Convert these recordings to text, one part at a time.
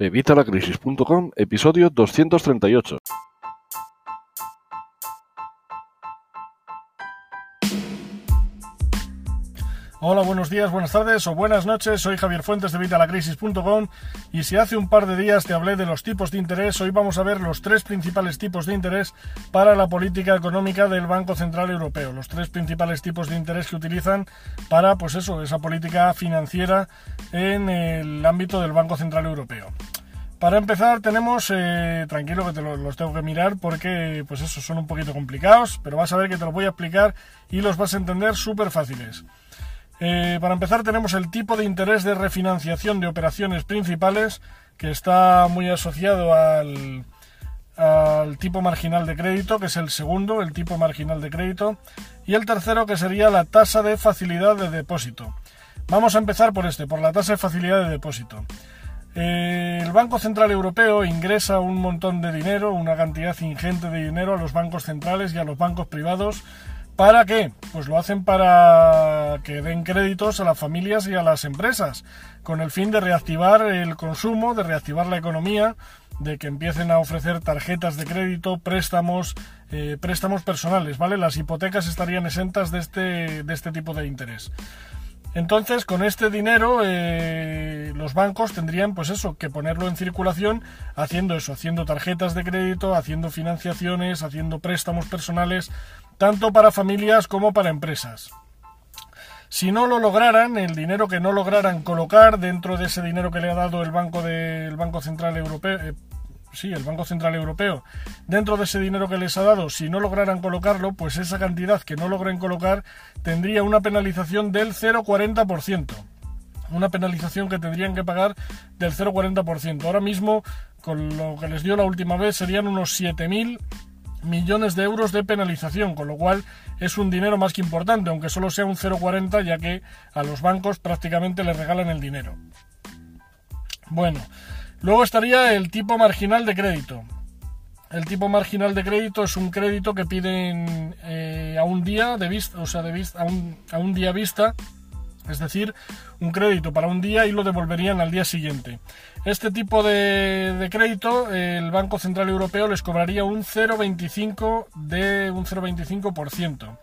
Evitalacrisis.com, episodio 238. Hola, buenos días, buenas tardes o buenas noches. Soy Javier Fuentes de Vitalacrisis.com y si hace un par de días te hablé de los tipos de interés, hoy vamos a ver los tres principales tipos de interés para la política económica del Banco Central Europeo. Los tres principales tipos de interés que utilizan para, pues eso, esa política financiera en el ámbito del Banco Central Europeo. Para empezar tenemos, eh, tranquilo que te los tengo que mirar porque pues eso son un poquito complicados, pero vas a ver que te los voy a explicar y los vas a entender súper fáciles. Eh, para empezar tenemos el tipo de interés de refinanciación de operaciones principales que está muy asociado al, al tipo marginal de crédito, que es el segundo, el tipo marginal de crédito, y el tercero que sería la tasa de facilidad de depósito. Vamos a empezar por este, por la tasa de facilidad de depósito. El Banco Central Europeo ingresa un montón de dinero, una cantidad ingente de dinero a los bancos centrales y a los bancos privados ¿Para qué? Pues lo hacen para que den créditos a las familias y a las empresas, con el fin de reactivar el consumo, de reactivar la economía, de que empiecen a ofrecer tarjetas de crédito, préstamos, eh, préstamos personales, ¿vale? Las hipotecas estarían exentas de este, de este tipo de interés. Entonces, con este dinero, eh, los bancos tendrían, pues eso, que ponerlo en circulación, haciendo eso, haciendo tarjetas de crédito, haciendo financiaciones, haciendo préstamos personales, tanto para familias como para empresas. Si no lo lograran, el dinero que no lograran colocar dentro de ese dinero que le ha dado el Banco del Banco Central Europeo, eh, sí, el Banco Central Europeo, dentro de ese dinero que les ha dado, si no lograran colocarlo, pues esa cantidad que no logren colocar tendría una penalización del 0,40%. Una penalización que tendrían que pagar del 0,40%. Ahora mismo, con lo que les dio la última vez, serían unos 7.000 millones de euros de penalización, con lo cual es un dinero más que importante, aunque solo sea un 0,40 ya que a los bancos prácticamente les regalan el dinero. Bueno, luego estaría el tipo marginal de crédito. El tipo marginal de crédito es un crédito que piden eh, a un día de vista, o sea, de vista, a un, a un día vista es decir, un crédito para un día y lo devolverían al día siguiente. Este tipo de, crédito, el Banco Central Europeo les cobraría un 0,25 de un 0,25%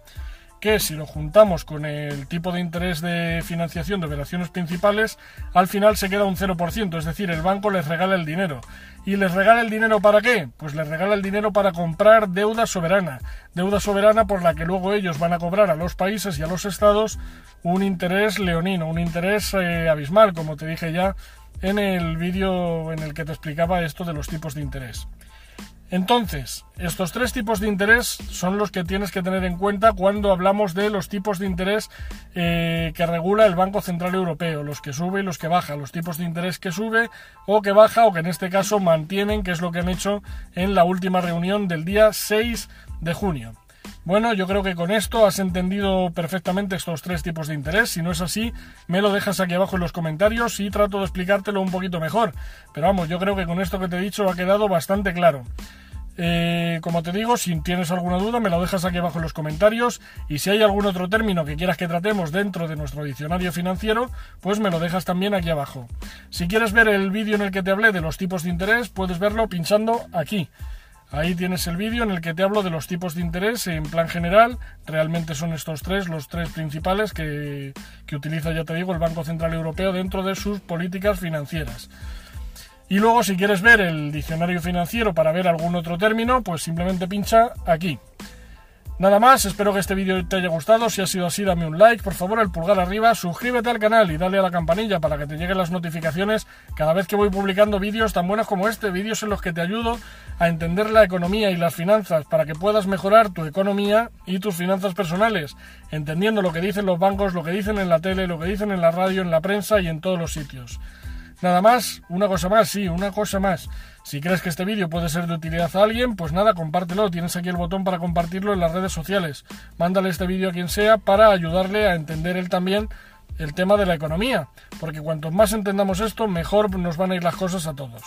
que si lo juntamos con el tipo de interés de financiación de operaciones principales, al final se queda un 0%, es decir, el banco les regala el dinero. ¿Y les regala el dinero para qué? Pues les regala el dinero para comprar deuda soberana, deuda soberana por la que luego ellos van a cobrar a los países y a los estados un interés leonino, un interés eh, abismal, como te dije ya en el vídeo en el que te explicaba esto de los tipos de interés. Entonces, estos tres tipos de interés son los que tienes que tener en cuenta cuando hablamos de los tipos de interés eh, que regula el Banco Central Europeo, los que sube y los que baja, los tipos de interés que sube o que baja o que en este caso mantienen, que es lo que han hecho en la última reunión del día 6 de junio. Bueno, yo creo que con esto has entendido perfectamente estos tres tipos de interés. Si no es así, me lo dejas aquí abajo en los comentarios y trato de explicártelo un poquito mejor. Pero vamos, yo creo que con esto que te he dicho ha quedado bastante claro. Eh, como te digo, si tienes alguna duda, me lo dejas aquí abajo en los comentarios. Y si hay algún otro término que quieras que tratemos dentro de nuestro diccionario financiero, pues me lo dejas también aquí abajo. Si quieres ver el vídeo en el que te hablé de los tipos de interés, puedes verlo pinchando aquí. Ahí tienes el vídeo en el que te hablo de los tipos de interés en plan general. Realmente son estos tres, los tres principales que, que utiliza, ya te digo, el Banco Central Europeo dentro de sus políticas financieras. Y luego si quieres ver el diccionario financiero para ver algún otro término, pues simplemente pincha aquí. Nada más, espero que este vídeo te haya gustado, si ha sido así dame un like, por favor el pulgar arriba, suscríbete al canal y dale a la campanilla para que te lleguen las notificaciones cada vez que voy publicando vídeos tan buenos como este, vídeos en los que te ayudo a entender la economía y las finanzas para que puedas mejorar tu economía y tus finanzas personales, entendiendo lo que dicen los bancos, lo que dicen en la tele, lo que dicen en la radio, en la prensa y en todos los sitios. Nada más, una cosa más, sí, una cosa más. Si crees que este vídeo puede ser de utilidad a alguien, pues nada, compártelo. Tienes aquí el botón para compartirlo en las redes sociales. Mándale este vídeo a quien sea para ayudarle a entender él también el tema de la economía. Porque cuanto más entendamos esto, mejor nos van a ir las cosas a todos.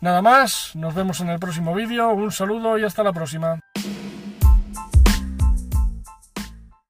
Nada más, nos vemos en el próximo vídeo. Un saludo y hasta la próxima.